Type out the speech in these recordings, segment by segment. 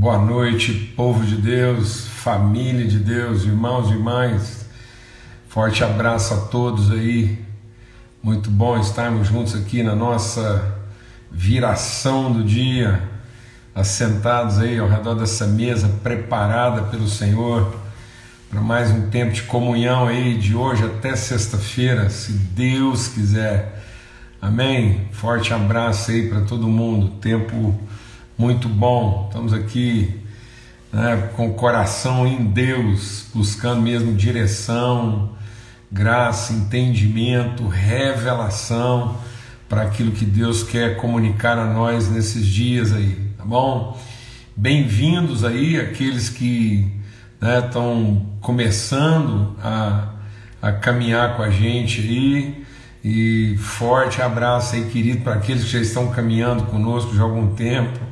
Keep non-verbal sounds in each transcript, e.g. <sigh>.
Boa noite, povo de Deus, família de Deus, irmãos e irmãs. Forte abraço a todos aí. Muito bom estarmos juntos aqui na nossa viração do dia, assentados aí ao redor dessa mesa preparada pelo Senhor para mais um tempo de comunhão aí de hoje até sexta-feira, se Deus quiser. Amém. Forte abraço aí para todo mundo. Tempo muito bom. Estamos aqui né, com o coração em Deus, buscando mesmo direção, graça, entendimento, revelação para aquilo que Deus quer comunicar a nós nesses dias aí, tá bom? Bem-vindos aí aqueles que estão né, começando a, a caminhar com a gente aí. E forte abraço aí, querido, para aqueles que já estão caminhando conosco já há algum tempo.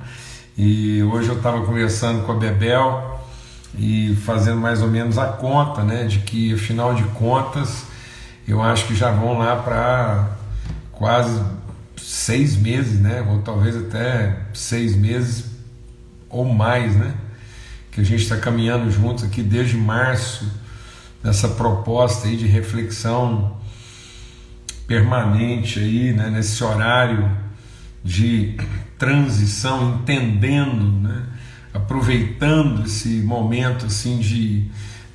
E hoje eu estava conversando com a Bebel e fazendo mais ou menos a conta, né, de que afinal de contas eu acho que já vão lá para quase seis meses, né, ou talvez até seis meses ou mais, né, que a gente está caminhando juntos aqui desde março nessa proposta aí de reflexão permanente aí, né, nesse horário de transição, entendendo, né? aproveitando esse momento assim de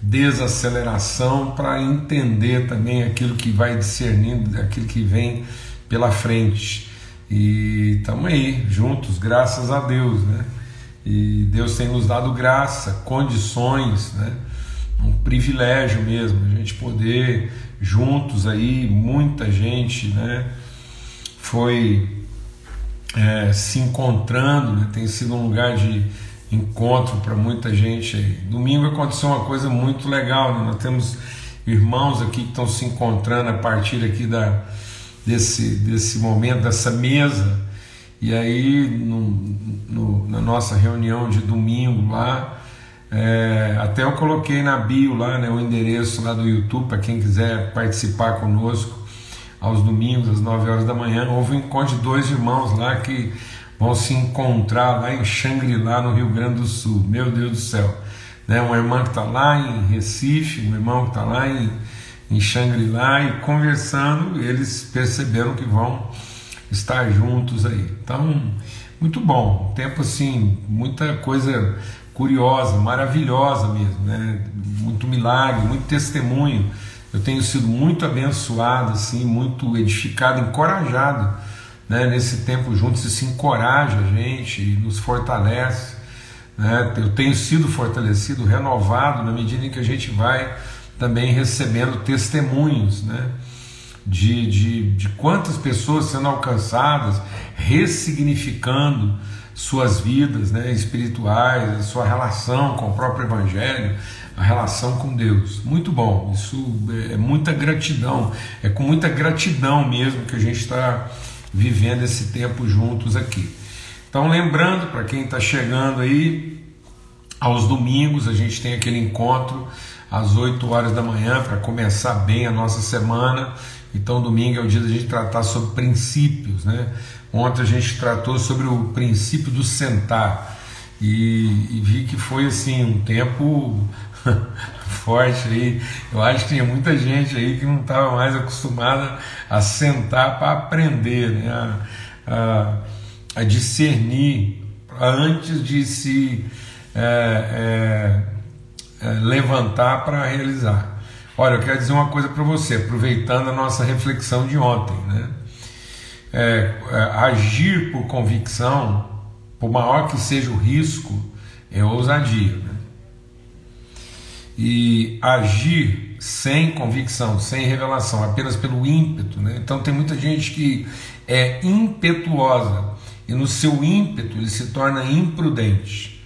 desaceleração para entender também aquilo que vai discernindo, aquilo que vem pela frente. E estamos aí, juntos, graças a Deus, né? E Deus tem nos dado graça, condições, né? Um privilégio mesmo, a gente poder juntos aí, muita gente, né? Foi é, se encontrando, né? tem sido um lugar de encontro para muita gente. Domingo aconteceu uma coisa muito legal, né? nós temos irmãos aqui que estão se encontrando a partir aqui da, desse, desse momento, dessa mesa. E aí, no, no, na nossa reunião de domingo lá, é, até eu coloquei na bio lá né, o endereço lá do YouTube para quem quiser participar conosco aos domingos, às 9 horas da manhã. Houve um encontro de dois irmãos lá que vão se encontrar lá em Xangri-Lá, no Rio Grande do Sul. Meu Deus do céu. Né? Uma irmã que está lá em Recife, um irmão que está lá em, em Xangri-Lá, e conversando, eles perceberam que vão estar juntos aí. Então, muito bom. Tempo assim, muita coisa curiosa, maravilhosa mesmo, né? Muito milagre, muito testemunho eu tenho sido muito abençoado, assim, muito edificado, encorajado né, nesse tempo juntos. Isso encoraja a gente nos fortalece. Né? Eu tenho sido fortalecido, renovado na medida em que a gente vai também recebendo testemunhos né? De, de, de quantas pessoas sendo alcançadas, ressignificando suas vidas né, espirituais, a sua relação com o próprio Evangelho, a relação com Deus. Muito bom, isso é muita gratidão, é com muita gratidão mesmo que a gente está vivendo esse tempo juntos aqui. Então, lembrando para quem está chegando aí, aos domingos a gente tem aquele encontro às 8 horas da manhã para começar bem a nossa semana. Então, domingo é o dia da gente tratar sobre princípios, né? Ontem a gente tratou sobre o princípio do sentar e, e vi que foi assim um tempo <laughs> forte aí. Eu acho que tinha muita gente aí que não estava mais acostumada a sentar para aprender, né? a, a, a, discernir antes de se é, é, é, levantar para realizar. Olha, eu quero dizer uma coisa para você, aproveitando a nossa reflexão de ontem, né? É, é, agir por convicção, por maior que seja o risco, é ousadia. Né? e agir sem convicção, sem revelação, apenas pelo ímpeto. Né? Então tem muita gente que é impetuosa e no seu ímpeto ele se torna imprudente.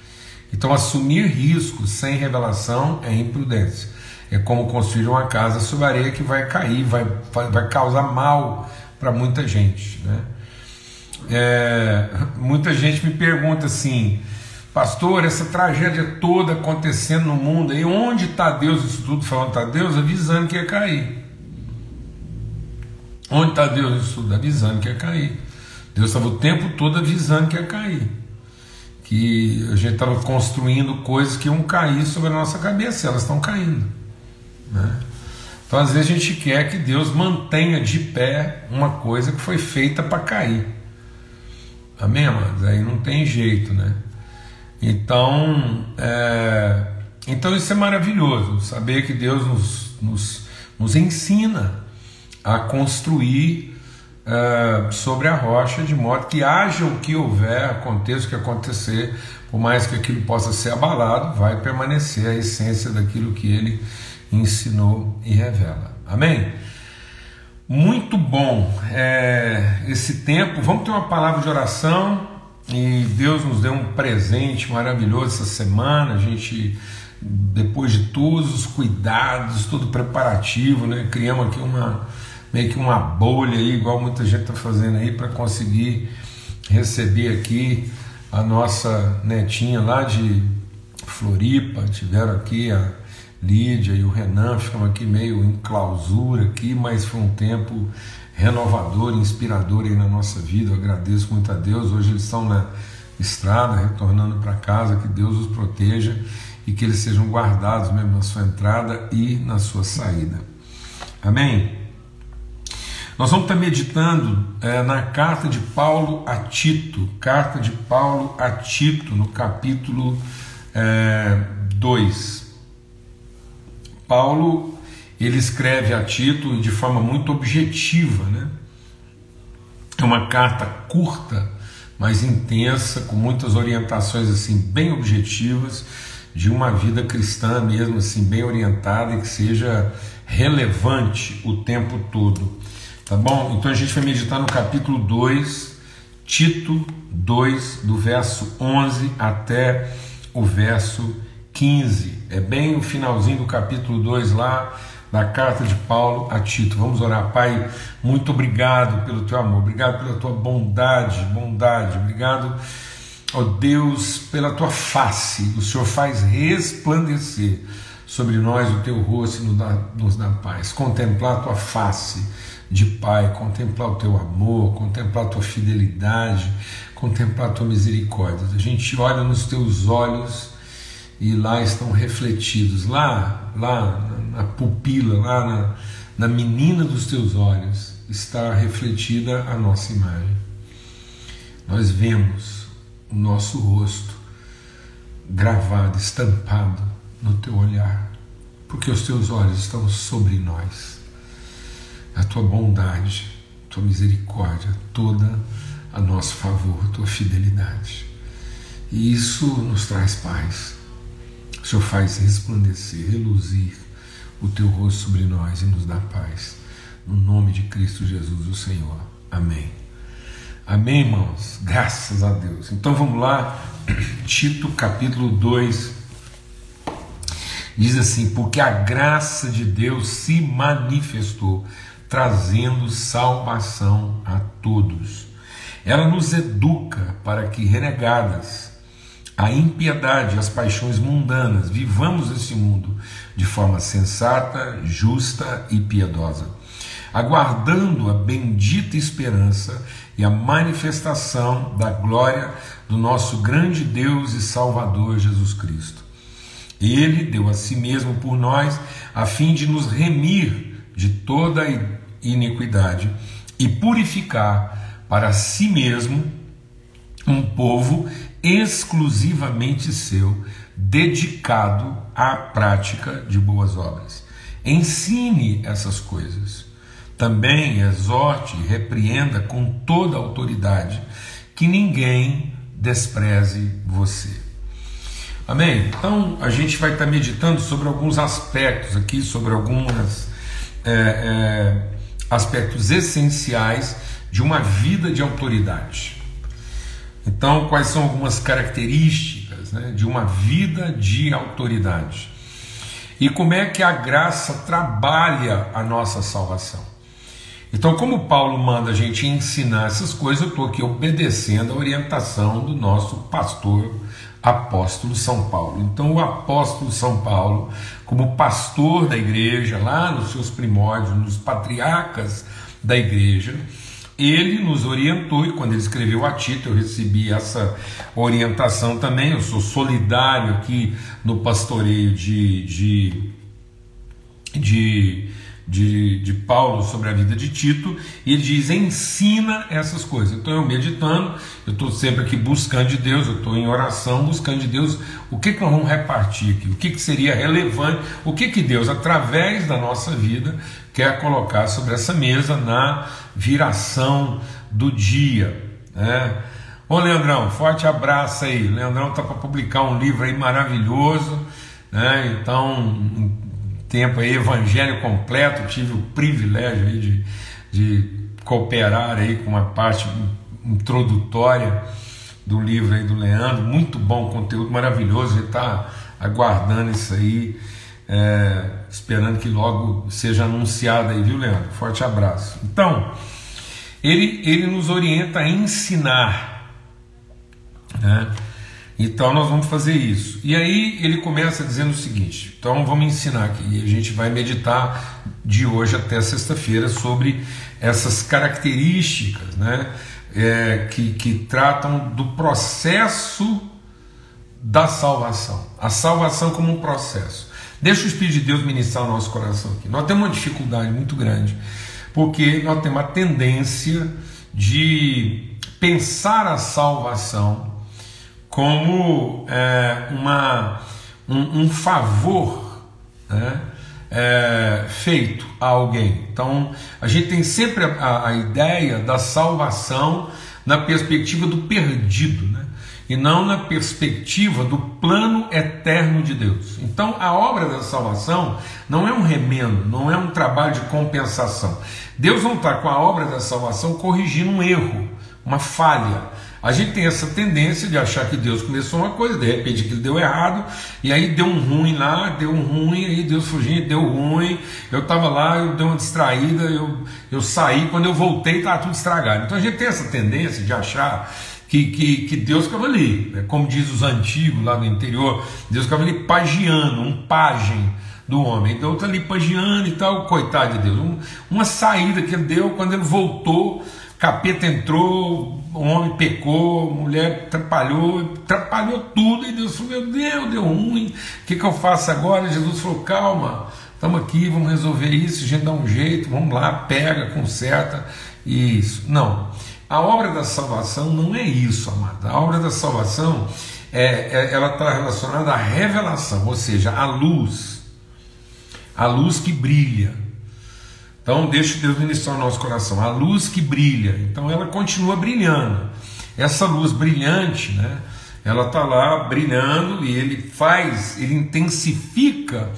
Então assumir riscos sem revelação é imprudência. É como construir uma casa sobre areia que vai cair, vai, vai causar mal para muita gente. Né? É, muita gente me pergunta assim, Pastor, essa tragédia toda acontecendo no mundo, e onde está Deus isso tudo falando? Está Deus avisando que ia cair. Onde está Deus isso tudo? Avisando que ia cair. Deus estava o tempo todo avisando que ia cair. que a gente estava construindo coisas que iam cair sobre a nossa cabeça, elas estão caindo. Né? Então, às vezes, a gente quer que Deus mantenha de pé uma coisa que foi feita para cair. Amém, amados? Aí não tem jeito, né? Então, é... então isso é maravilhoso, saber que Deus nos, nos, nos ensina a construir uh, sobre a rocha, de modo que haja o que houver, aconteça o que acontecer, por mais que aquilo possa ser abalado, vai permanecer a essência daquilo que ele ensinou e revela. Amém? Muito bom é, esse tempo. Vamos ter uma palavra de oração e Deus nos deu um presente maravilhoso essa semana. A gente, depois de todos os cuidados, todo preparativo, né, criamos aqui uma meio que uma bolha aí, igual muita gente está fazendo aí, para conseguir receber aqui a nossa netinha lá de Floripa. Tiveram aqui a Lídia e o Renan, ficamos aqui meio em clausura aqui, mas foi um tempo renovador, inspirador aí na nossa vida. Eu agradeço muito a Deus. Hoje eles estão na estrada, retornando para casa, que Deus os proteja e que eles sejam guardados mesmo na sua entrada e na sua saída. Amém? Nós vamos estar meditando é, na carta de Paulo a Tito, carta de Paulo a Tito, no capítulo 2. É, Paulo ele escreve a Tito de forma muito objetiva, né? É uma carta curta, mas intensa, com muitas orientações assim bem objetivas de uma vida cristã mesmo assim bem orientada e que seja relevante o tempo todo. Tá bom? Então a gente vai meditar no capítulo 2, Tito 2, do verso 11 até o verso 15. É bem o finalzinho do capítulo 2 lá da carta de Paulo a Tito. Vamos orar, Pai. Muito obrigado pelo teu amor, obrigado pela tua bondade, bondade, obrigado, ó Deus, pela tua face. O Senhor faz resplandecer sobre nós o teu rosto e nos dá, nos dá paz. Contemplar a tua face de Pai, contemplar o teu amor, contemplar a tua fidelidade, contemplar a tua misericórdia. A gente olha nos teus olhos e lá estão refletidos, lá, lá na pupila, lá na, na menina dos teus olhos, está refletida a nossa imagem. Nós vemos o nosso rosto gravado, estampado no teu olhar, porque os teus olhos estão sobre nós a tua bondade, a tua misericórdia, toda a nosso favor, a tua fidelidade. E isso nos traz paz. O Senhor faz resplandecer, reluzir o teu rosto sobre nós e nos dá paz. No nome de Cristo Jesus, o Senhor. Amém. Amém, irmãos? Graças a Deus. Então vamos lá, <clears throat> Tito capítulo 2. Diz assim: Porque a graça de Deus se manifestou trazendo salvação a todos. Ela nos educa para que, renegadas a impiedade as paixões mundanas, vivamos esse mundo de forma sensata, justa e piedosa, aguardando a bendita esperança e a manifestação da glória do nosso grande Deus e Salvador Jesus Cristo. Ele deu a si mesmo por nós, a fim de nos remir de toda iniquidade e purificar para si mesmo um povo exclusivamente seu, dedicado à prática de boas obras. Ensine essas coisas. Também exorte e repreenda com toda autoridade, que ninguém despreze você. Amém? Então a gente vai estar meditando sobre alguns aspectos aqui, sobre algumas. É, é, aspectos essenciais de uma vida de autoridade. Então, quais são algumas características né, de uma vida de autoridade? E como é que a graça trabalha a nossa salvação? Então, como Paulo manda a gente ensinar essas coisas, eu estou aqui obedecendo a orientação do nosso pastor apóstolo São Paulo. Então, o apóstolo São Paulo, como pastor da igreja, lá nos seus primórdios, nos patriarcas da igreja, ele nos orientou, e quando ele escreveu a Tito, eu recebi essa orientação também. Eu sou solidário aqui no pastoreio de, de, de de, de Paulo sobre a vida de Tito, e ele diz: ensina essas coisas. Então eu meditando, eu estou sempre aqui buscando de Deus, eu estou em oração, buscando de Deus o que, que nós vamos repartir aqui, o que, que seria relevante, o que, que Deus, através da nossa vida, quer colocar sobre essa mesa na viração do dia. Né? Ô Leandrão, forte abraço aí. Leandrão está para publicar um livro aí maravilhoso. Né? Então, tempo aí, Evangelho completo, tive o privilégio aí de, de cooperar aí com uma parte introdutória do livro aí do Leandro, muito bom conteúdo, maravilhoso, ele está aguardando isso aí, é, esperando que logo seja anunciado aí, viu Leandro? Forte abraço. Então, ele, ele nos orienta a ensinar, né? Então nós vamos fazer isso. E aí ele começa dizendo o seguinte: então vamos ensinar aqui, a gente vai meditar de hoje até sexta-feira sobre essas características né, é, que, que tratam do processo da salvação. A salvação como um processo. Deixa o Espírito de Deus ministrar o nosso coração aqui. Nós temos uma dificuldade muito grande, porque nós temos a tendência de pensar a salvação como é, uma, um, um favor né, é, feito a alguém. Então, a gente tem sempre a, a, ideia da salvação na perspectiva do perdido, né? E não na perspectiva do plano eterno de Deus. Então, a obra da salvação não é um remendo, não é um trabalho de compensação. Deus não está com a obra da salvação corrigindo um erro, uma falha. A gente tem essa tendência de achar que Deus começou uma coisa, de repente aquilo deu errado, e aí deu um ruim lá, deu um ruim, aí Deus fugiu, deu ruim. Eu estava lá, eu dei uma distraída, eu, eu saí, quando eu voltei estava tudo estragado. Então a gente tem essa tendência de achar que, que, que Deus ficava ali, né? como diz os antigos lá no interior, Deus ficava ali pagiando, um pajem do homem. Então está ali pagiando e tal, coitado de Deus. Um, uma saída que ele deu, quando ele voltou, capeta entrou, o homem pecou, mulher atrapalhou, atrapalhou tudo, e Deus falou: Meu Deus, deu ruim, o que, que eu faço agora? Jesus falou: Calma, estamos aqui, vamos resolver isso, a gente dá um jeito, vamos lá, pega, conserta, isso. Não, a obra da salvação não é isso, amada. A obra da salvação é, é ela está relacionada à revelação, ou seja, à luz, a luz que brilha. Então, deixe Deus ministrar o nosso coração. A luz que brilha, então ela continua brilhando. Essa luz brilhante, né? Ela está lá brilhando e ele faz, ele intensifica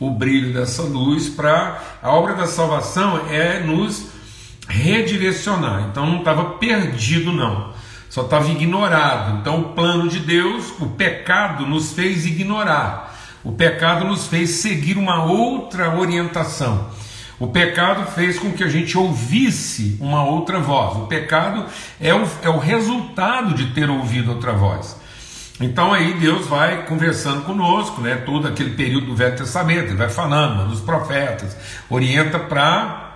o brilho dessa luz para a obra da salvação é nos redirecionar. Então não estava perdido não, só estava ignorado. Então o plano de Deus, o pecado nos fez ignorar. O pecado nos fez seguir uma outra orientação. O pecado fez com que a gente ouvisse uma outra voz. O pecado é o, é o resultado de ter ouvido outra voz. Então aí Deus vai conversando conosco, né? Todo aquele período do Velho Testamento, ele vai falando, dos profetas, orienta para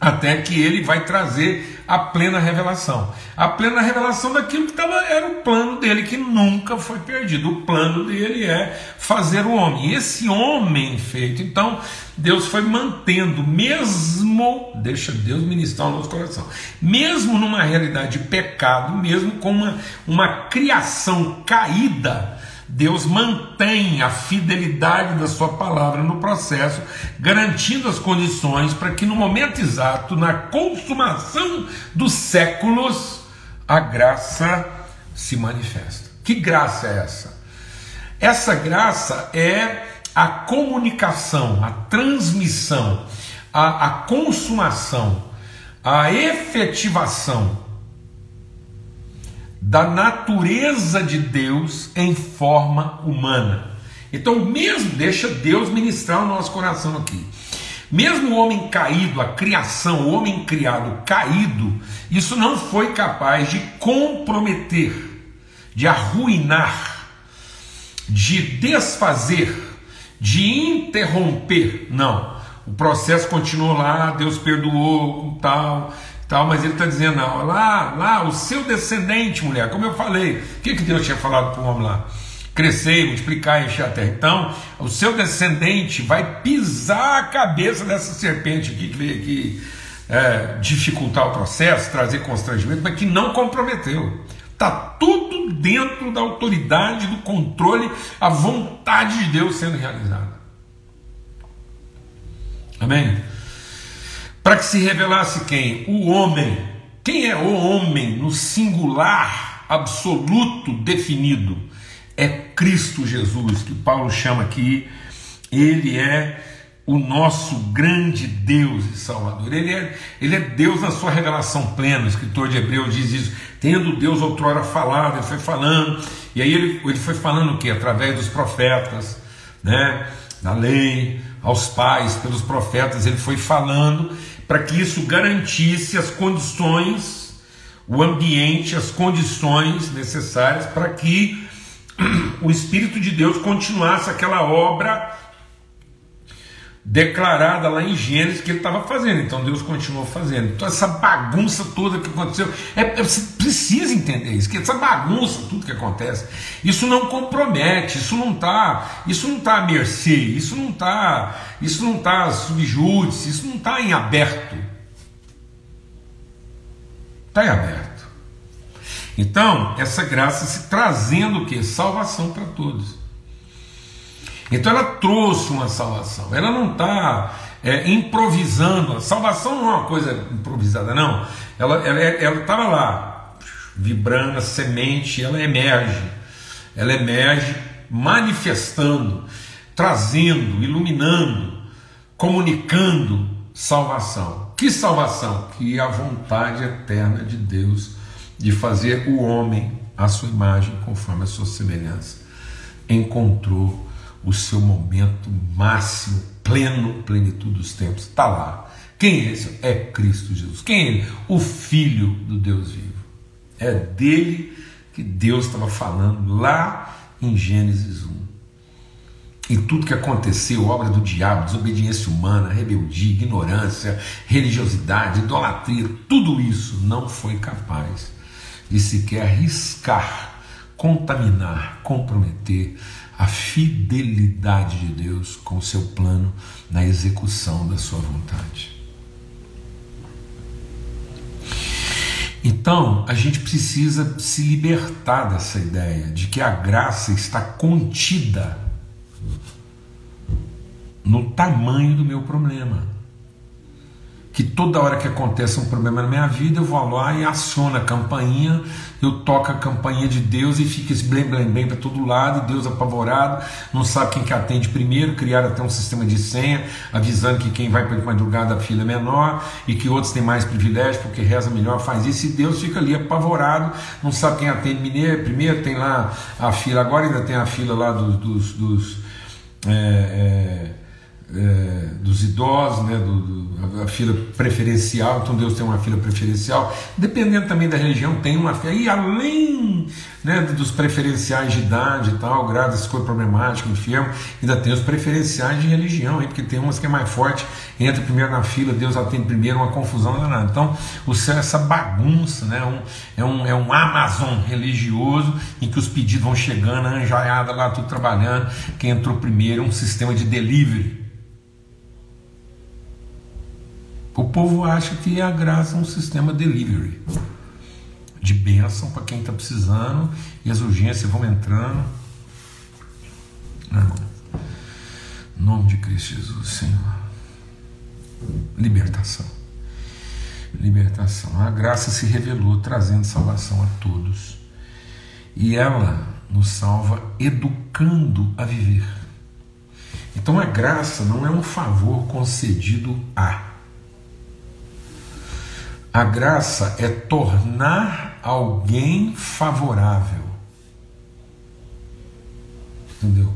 até que ele vai trazer a plena revelação. A plena revelação daquilo que tava, era o plano dele, que nunca foi perdido. O plano dele é fazer o homem. E esse homem feito, então, Deus foi mantendo, mesmo, deixa Deus ministrar o nosso coração, mesmo numa realidade de pecado, mesmo com uma, uma criação caída, Deus mantém a fidelidade da sua palavra no processo, garantindo as condições para que no momento exato, na consumação dos séculos, a graça se manifesta. Que graça é essa? Essa graça é a comunicação, a transmissão, a, a consumação, a efetivação da natureza de Deus em forma humana. Então, mesmo, deixa Deus ministrar o nosso coração aqui. Mesmo o homem caído, a criação, o homem criado caído, isso não foi capaz de comprometer, de arruinar, de desfazer, de interromper. Não. O processo continuou lá, Deus perdoou, tal, tal, mas ele está dizendo, não, lá, lá, o seu descendente, mulher, como eu falei, o que, que Deus tinha falado para o homem lá? Crescer, multiplicar, encher a terra. Então, o seu descendente vai pisar a cabeça dessa serpente aqui que veio aqui é, dificultar o processo, trazer constrangimento, mas que não comprometeu. Está tudo dentro da autoridade, do controle, a vontade de Deus sendo realizada. Amém? Para que se revelasse quem? O homem. Quem é o homem no singular, absoluto, definido? É Cristo Jesus, que Paulo chama aqui. Ele é o nosso grande Deus e Salvador. Ele é, ele é Deus na sua revelação plena. O escritor de Hebreus diz isso. Tendo Deus outrora falado, ele foi falando. E aí ele, ele foi falando o que? Através dos profetas, né? da lei, aos pais, pelos profetas, ele foi falando para que isso garantisse as condições, o ambiente, as condições necessárias para que <clears throat> o Espírito de Deus continuasse aquela obra declarada lá em Gênesis que ele estava fazendo. Então Deus continuou fazendo. Então essa bagunça toda que aconteceu, é, é, você precisa entender isso, que essa bagunça, tudo que acontece, isso não compromete, isso não está, isso não está à mercê, isso não está, isso não está subjúdice, isso não está em aberto. Está em aberto. Então, essa graça se trazendo o que? Salvação para todos. Então ela trouxe uma salvação. Ela não está é, improvisando. A salvação não é uma coisa improvisada, não. Ela estava ela, ela lá, vibrando, a semente, ela emerge. Ela emerge manifestando, trazendo, iluminando, comunicando salvação. Que salvação? Que é a vontade eterna de Deus de fazer o homem à sua imagem, conforme a sua semelhança. Encontrou o seu momento máximo, pleno, plenitude dos tempos. Está lá. Quem é esse? É Cristo Jesus. Quem é ele? O Filho do Deus vivo. É dele que Deus estava falando lá em Gênesis 1. E tudo que aconteceu, obra do diabo, desobediência humana, rebeldia, ignorância, religiosidade, idolatria, tudo isso não foi capaz de sequer arriscar, contaminar, comprometer a fidelidade de Deus com o seu plano na execução da sua vontade. Então, a gente precisa se libertar dessa ideia de que a graça está contida no tamanho do meu problema que toda hora que acontece um problema na minha vida, eu vou lá e aciono a campainha, eu toco a campainha de Deus e fica esse blém blém blém para todo lado, Deus apavorado, não sabe quem que atende primeiro, criaram até um sistema de senha, avisando que quem vai para madrugada a fila é menor, e que outros têm mais privilégio porque reza melhor, faz isso, e Deus fica ali apavorado, não sabe quem atende mineiro, primeiro tem lá a fila, agora ainda tem a fila lá dos, dos, dos é, é, é, dos idosos, né, do, do, a fila preferencial, então Deus tem uma fila preferencial, dependendo também da religião, tem uma fila, e além né, dos preferenciais de idade e tal, grado se for problemático, enfermo, ainda tem os preferenciais de religião, aí, porque tem umas que é mais forte, entra primeiro na fila, Deus atende primeiro, uma confusão danada. Então, o céu é essa bagunça, né, um, é, um, é um Amazon religioso em que os pedidos vão chegando, a anjaiada lá, tudo trabalhando, quem entrou primeiro, um sistema de delivery O povo acha que a graça é um sistema delivery de bênção para quem está precisando e as urgências vão entrando. Não. Nome de Cristo Jesus, Senhor. Libertação. Libertação. A graça se revelou trazendo salvação a todos. E ela nos salva educando a viver. Então a graça não é um favor concedido a a graça é tornar alguém favorável. Entendeu?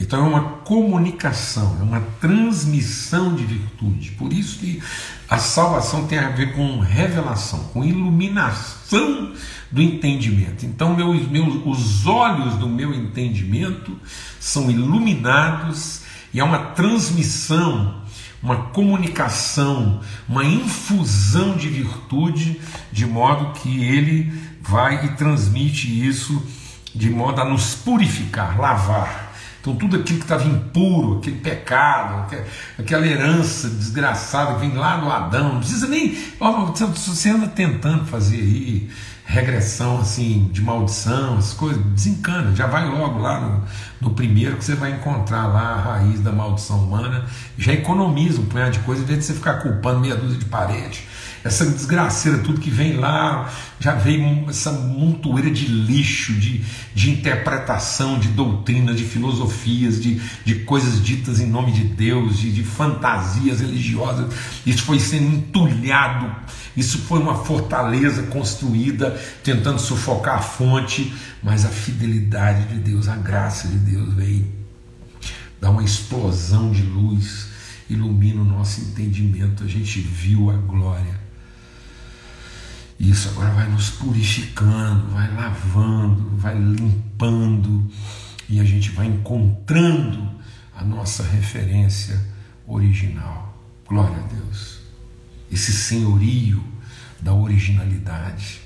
Então é uma comunicação, é uma transmissão de virtude. Por isso que a salvação tem a ver com revelação, com iluminação do entendimento. Então meus, meus, os olhos do meu entendimento são iluminados e é uma transmissão uma comunicação, uma infusão de virtude, de modo que ele vai e transmite isso de modo a nos purificar, lavar. Então, tudo aquilo que estava impuro, aquele pecado, aquela herança desgraçada que vem lá do Adão, não precisa nem. Se você anda tentando fazer aí regressão assim de maldição, as coisas, desencana, já vai logo lá no, no primeiro que você vai encontrar lá a raiz da maldição humana, já economiza um punhado de coisa, em vez de você ficar culpando meia dúzia de parede essa desgraceira, tudo que vem lá, já veio essa montoeira de lixo, de, de interpretação, de doutrina, de filosofias, de, de coisas ditas em nome de Deus, de, de fantasias religiosas. Isso foi sendo entulhado, isso foi uma fortaleza construída, tentando sufocar a fonte, mas a fidelidade de Deus, a graça de Deus veio dar uma explosão de luz ilumina o nosso entendimento, a gente viu a glória isso agora vai nos purificando, vai lavando, vai limpando e a gente vai encontrando a nossa referência original. Glória a Deus. Esse senhorio da originalidade,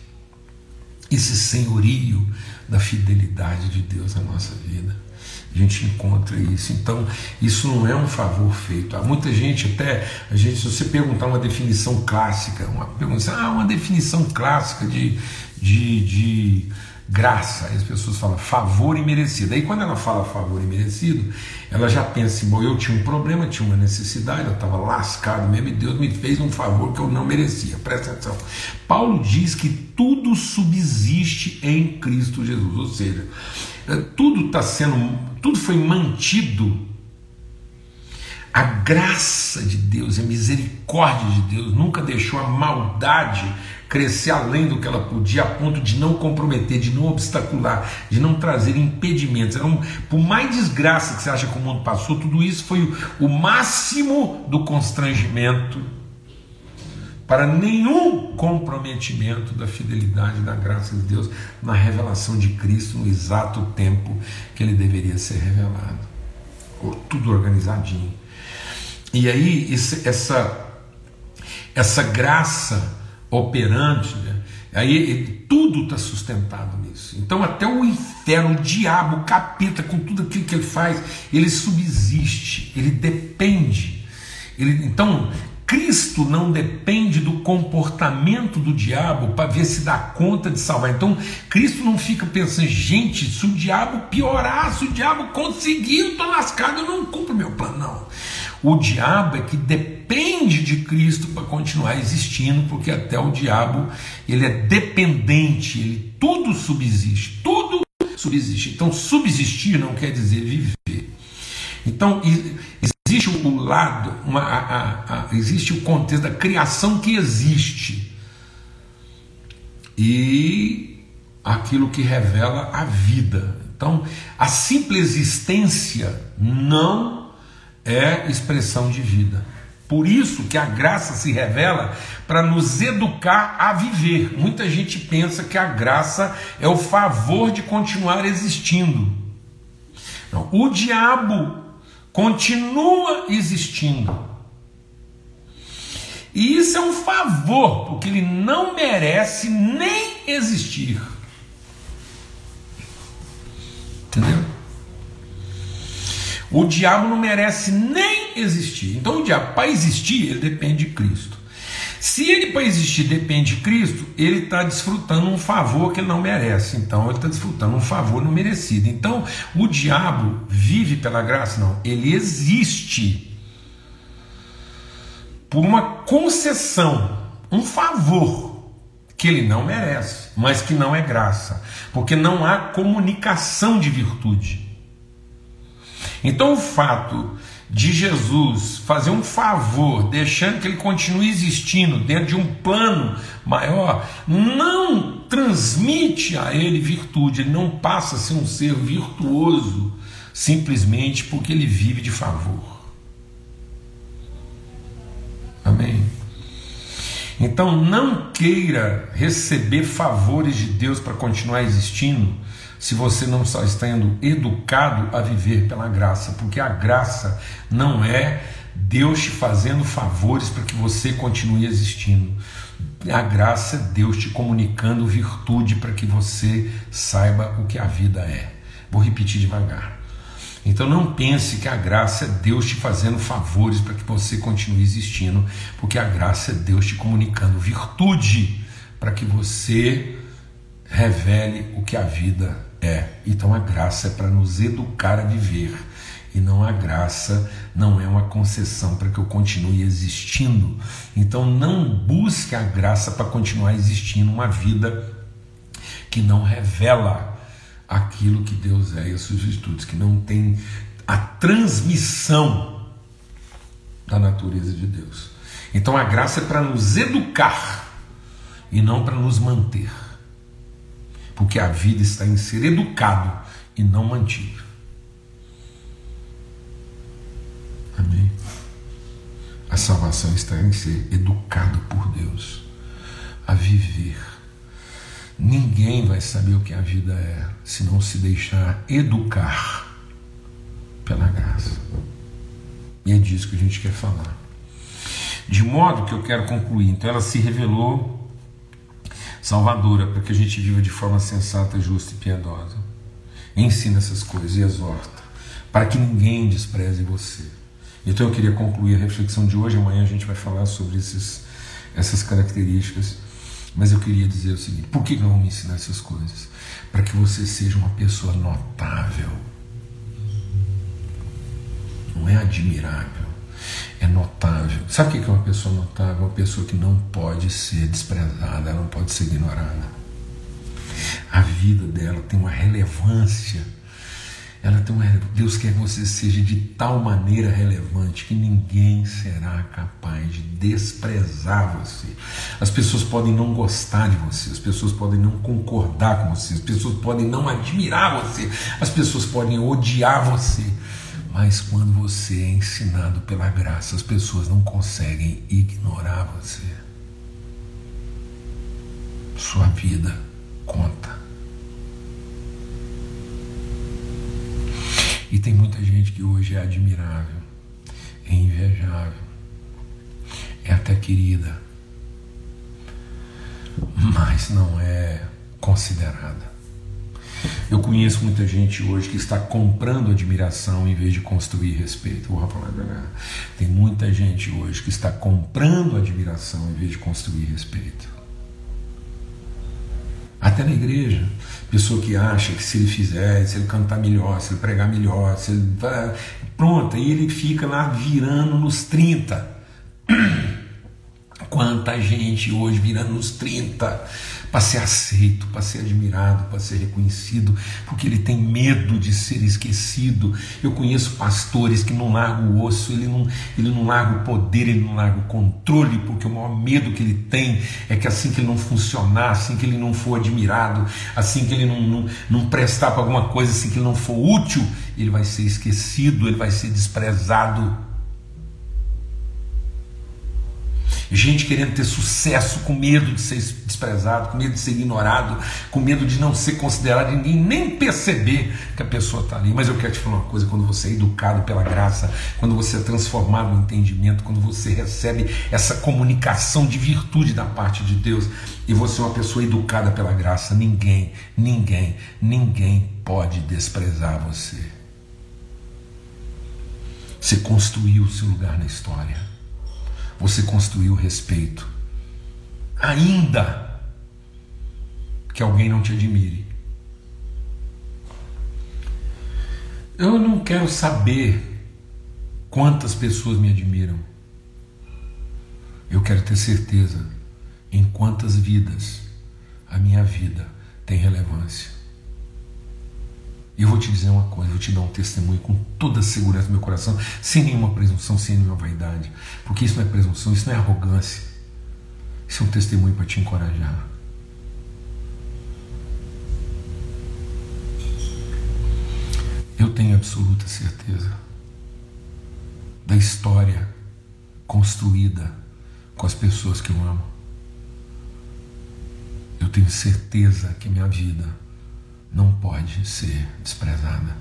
esse senhorio da fidelidade de Deus na nossa vida a gente encontra isso. Então, isso não é um favor feito. Há muita gente, até, a gente, se você perguntar uma definição clássica, uma pergunta, ah, uma definição clássica de, de, de graça, as pessoas falam favor imerecido. Aí quando ela fala favor imerecido, ela já pensa assim, bom, eu tinha um problema, tinha uma necessidade, eu estava lascado mesmo e Deus me fez um favor que eu não merecia. Presta atenção. Paulo diz que tudo subsiste em Cristo Jesus, ou seja, é, tudo está sendo, tudo foi mantido. A graça de Deus, a misericórdia de Deus nunca deixou a maldade crescer além do que ela podia, a ponto de não comprometer, de não obstacular, de não trazer impedimentos. Um, por mais desgraça que você acha que o mundo passou, tudo isso foi o, o máximo do constrangimento para nenhum comprometimento da fidelidade da graça de Deus na revelação de Cristo no exato tempo que ele deveria ser revelado. Tudo organizadinho. E aí, essa, essa graça operante, né? aí tudo está sustentado nisso. Então, até o inferno, o diabo, o capeta, com tudo aquilo que ele faz, ele subsiste, ele depende. Ele, então, Cristo não depende do comportamento do diabo para ver se dá conta de salvar. Então, Cristo não fica pensando, gente, se o diabo piorar, se o diabo conseguir, eu estou lascado, eu não cumpro meu plano. Não. O diabo é que depende de Cristo para continuar existindo, porque até o diabo ele é dependente, ele tudo subsiste, tudo subsiste. Então, subsistir não quer dizer viver. Então, existe o lado, uma, a, a, existe o contexto da criação que existe e aquilo que revela a vida. Então, a simples existência não é expressão de vida. Por isso que a graça se revela para nos educar a viver. Muita gente pensa que a graça é o favor de continuar existindo. Não, o diabo continua existindo. E isso é um favor, porque ele não merece nem existir. Entendeu? O diabo não merece nem existir. Então, o diabo, para existir, ele depende de Cristo. Se ele para existir depende de Cristo, ele está desfrutando um favor que ele não merece. Então ele está desfrutando um favor não merecido. Então o diabo vive pela graça? Não. Ele existe por uma concessão, um favor que ele não merece, mas que não é graça, porque não há comunicação de virtude. Então o fato de Jesus fazer um favor, deixando que ele continue existindo dentro de um plano maior, não transmite a ele virtude, ele não passa a ser um ser virtuoso simplesmente porque ele vive de favor. Amém? Então não queira receber favores de Deus para continuar existindo se você não está sendo educado a viver pela graça, porque a graça não é Deus te fazendo favores para que você continue existindo. A graça é Deus te comunicando virtude para que você saiba o que a vida é. Vou repetir devagar. Então não pense que a graça é Deus te fazendo favores para que você continue existindo, porque a graça é Deus te comunicando virtude para que você revele o que a vida é. Então a graça é para nos educar a viver. E não a graça não é uma concessão para que eu continue existindo. Então não busque a graça para continuar existindo uma vida que não revela aquilo que Deus é e as suas virtudes, que não tem a transmissão da natureza de Deus. Então a graça é para nos educar e não para nos manter. Porque a vida está em ser educado e não mantido. Amém? A salvação está em ser educado por Deus, a viver Ninguém vai saber o que a vida é se não se deixar educar pela graça. E é disso que a gente quer falar. De modo que eu quero concluir. Então ela se revelou salvadora para que a gente viva de forma sensata, justa e piedosa. Ensina essas coisas e exorta para que ninguém despreze você. Então eu queria concluir a reflexão de hoje. Amanhã a gente vai falar sobre esses, essas características mas eu queria dizer o seguinte: por que não me ensinar essas coisas? Para que você seja uma pessoa notável. Não é admirável, é notável. Sabe o que é uma pessoa notável? Uma pessoa que não pode ser desprezada, ela não pode ser ignorada. A vida dela tem uma relevância ela tem uma, Deus quer que você seja de tal maneira relevante que ninguém será capaz de desprezar você. As pessoas podem não gostar de você, as pessoas podem não concordar com você, as pessoas podem não admirar você, as pessoas podem odiar você. Mas quando você é ensinado pela graça, as pessoas não conseguem ignorar você. Sua vida conta. E tem muita gente que hoje é admirável, é invejável, é até querida, mas não é considerada. Eu conheço muita gente hoje que está comprando admiração em vez de construir respeito. Falar Tem muita gente hoje que está comprando admiração em vez de construir respeito. Até na igreja. Pessoa que acha que se ele fizer, se ele cantar melhor, se ele pregar melhor, se ele. Pronto, aí ele fica lá virando nos 30. <clears throat> Quanta gente hoje virando nos 30 para ser aceito, para ser admirado, para ser reconhecido, porque ele tem medo de ser esquecido. Eu conheço pastores que não largam o osso, ele não, ele não larga o poder, ele não larga o controle, porque o maior medo que ele tem é que assim que ele não funcionar, assim que ele não for admirado, assim que ele não, não, não prestar para alguma coisa, assim que ele não for útil, ele vai ser esquecido, ele vai ser desprezado. Gente querendo ter sucesso com medo de ser desprezado, com medo de ser ignorado, com medo de não ser considerado e nem perceber que a pessoa está ali. Mas eu quero te falar uma coisa: quando você é educado pela graça, quando você é transformado no entendimento, quando você recebe essa comunicação de virtude da parte de Deus e você é uma pessoa educada pela graça, ninguém, ninguém, ninguém pode desprezar você. Você construiu o seu lugar na história você construiu respeito. Ainda que alguém não te admire. Eu não quero saber quantas pessoas me admiram. Eu quero ter certeza em quantas vidas a minha vida tem relevância. E eu vou te dizer uma coisa, eu vou te dar um testemunho com toda a segurança do meu coração, sem nenhuma presunção, sem nenhuma vaidade. Porque isso não é presunção, isso não é arrogância. Isso é um testemunho para te encorajar. Eu tenho absoluta certeza da história construída com as pessoas que eu amo. Eu tenho certeza que minha vida não pode ser desprezada.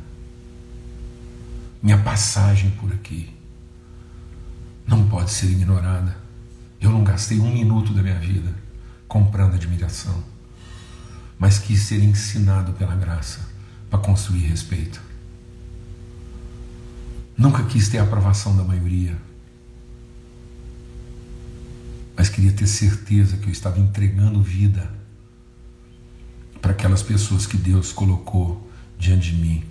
Minha passagem por aqui não pode ser ignorada. Eu não gastei um minuto da minha vida comprando admiração, mas quis ser ensinado pela graça para construir respeito. Nunca quis ter a aprovação da maioria, mas queria ter certeza que eu estava entregando vida para aquelas pessoas que Deus colocou diante de mim,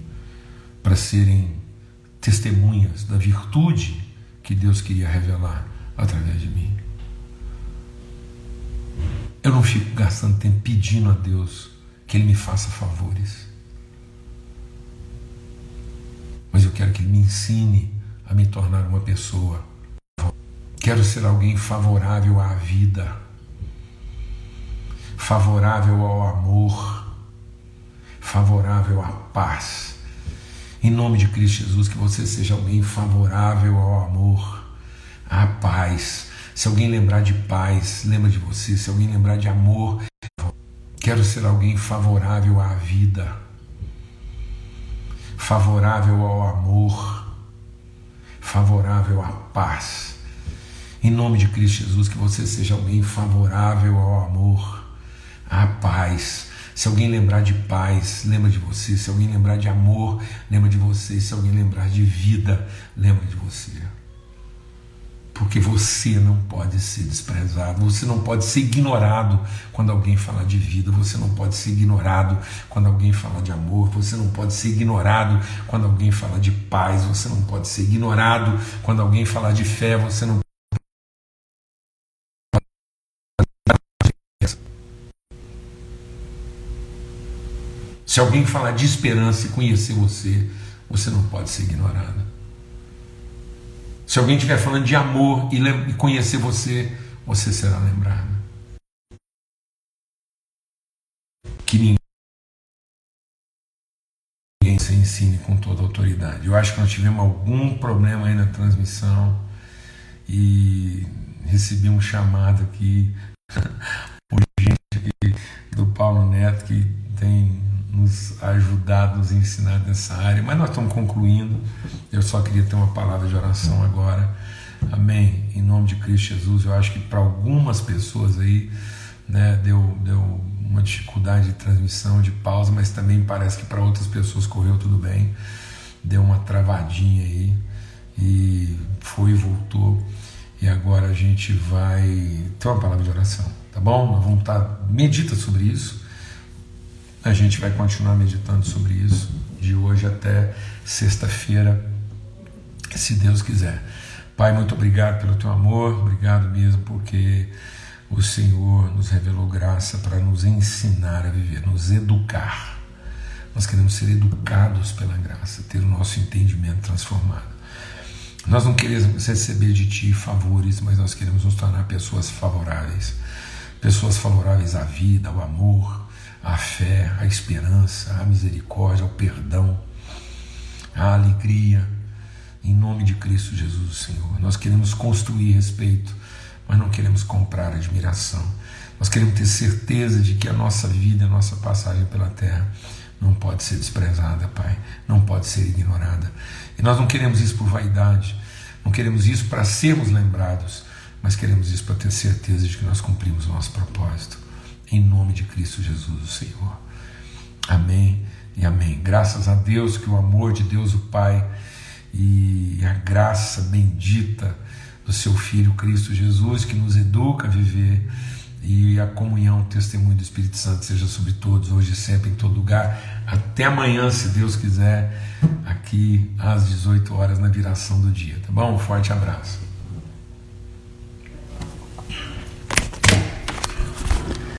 para serem testemunhas da virtude que Deus queria revelar através de mim. Eu não fico gastando tempo pedindo a Deus que Ele me faça favores. Mas eu quero que Ele me ensine a me tornar uma pessoa. Quero ser alguém favorável à vida, favorável ao amor, favorável à paz. Em nome de Cristo Jesus, que você seja alguém favorável ao amor, à paz. Se alguém lembrar de paz, lembra de você. Se alguém lembrar de amor, quero ser alguém favorável à vida, favorável ao amor, favorável à paz. Em nome de Cristo Jesus, que você seja alguém favorável ao amor, à paz. Se alguém lembrar de paz, lembra de você. Se alguém lembrar de amor, lembra de você. Se alguém lembrar de vida, lembra de você. Porque você não pode ser desprezado, você não pode ser ignorado quando alguém fala de vida, você não pode ser ignorado quando alguém fala de amor, você não pode ser ignorado quando alguém fala de paz, você não pode ser ignorado quando alguém fala de fé, você não Se alguém falar de esperança e conhecer você, você não pode ser ignorado. Se alguém estiver falando de amor e conhecer você, você será lembrado. Que ninguém se ensine com toda autoridade. Eu acho que nós tivemos algum problema aí na transmissão e recebi um chamado aqui <laughs> urgente do Paulo Neto que tem nos ajudado, nos ensinado nessa área, mas nós estamos concluindo. Eu só queria ter uma palavra de oração agora. Amém. Em nome de Cristo Jesus, eu acho que para algumas pessoas aí né, deu, deu uma dificuldade de transmissão, de pausa, mas também parece que para outras pessoas correu tudo bem. Deu uma travadinha aí e foi e voltou. E agora a gente vai ter uma palavra de oração, tá bom? Nós vamos estar, tá, medita sobre isso a gente vai continuar meditando sobre isso de hoje até sexta-feira, se Deus quiser. Pai, muito obrigado pelo teu amor, obrigado mesmo porque o Senhor nos revelou graça para nos ensinar a viver, nos educar. Nós queremos ser educados pela graça, ter o nosso entendimento transformado. Nós não queremos receber de Ti favores, mas nós queremos nos tornar pessoas favoráveis. Pessoas favoráveis à vida, ao amor, a fé, a esperança, a misericórdia, o perdão, a alegria, em nome de Cristo Jesus, Senhor. Nós queremos construir respeito, mas não queremos comprar admiração. Nós queremos ter certeza de que a nossa vida, a nossa passagem pela terra, não pode ser desprezada, Pai, não pode ser ignorada. E nós não queremos isso por vaidade, não queremos isso para sermos lembrados, mas queremos isso para ter certeza de que nós cumprimos o nosso propósito em nome de Cristo Jesus, o Senhor. Amém e amém. Graças a Deus que o amor de Deus, o Pai, e a graça bendita do seu Filho Cristo Jesus, que nos educa a viver, e a comunhão, o testemunho do Espírito Santo seja sobre todos, hoje e sempre, em todo lugar. Até amanhã, se Deus quiser, aqui às 18 horas na viração do dia, tá bom? Um forte abraço.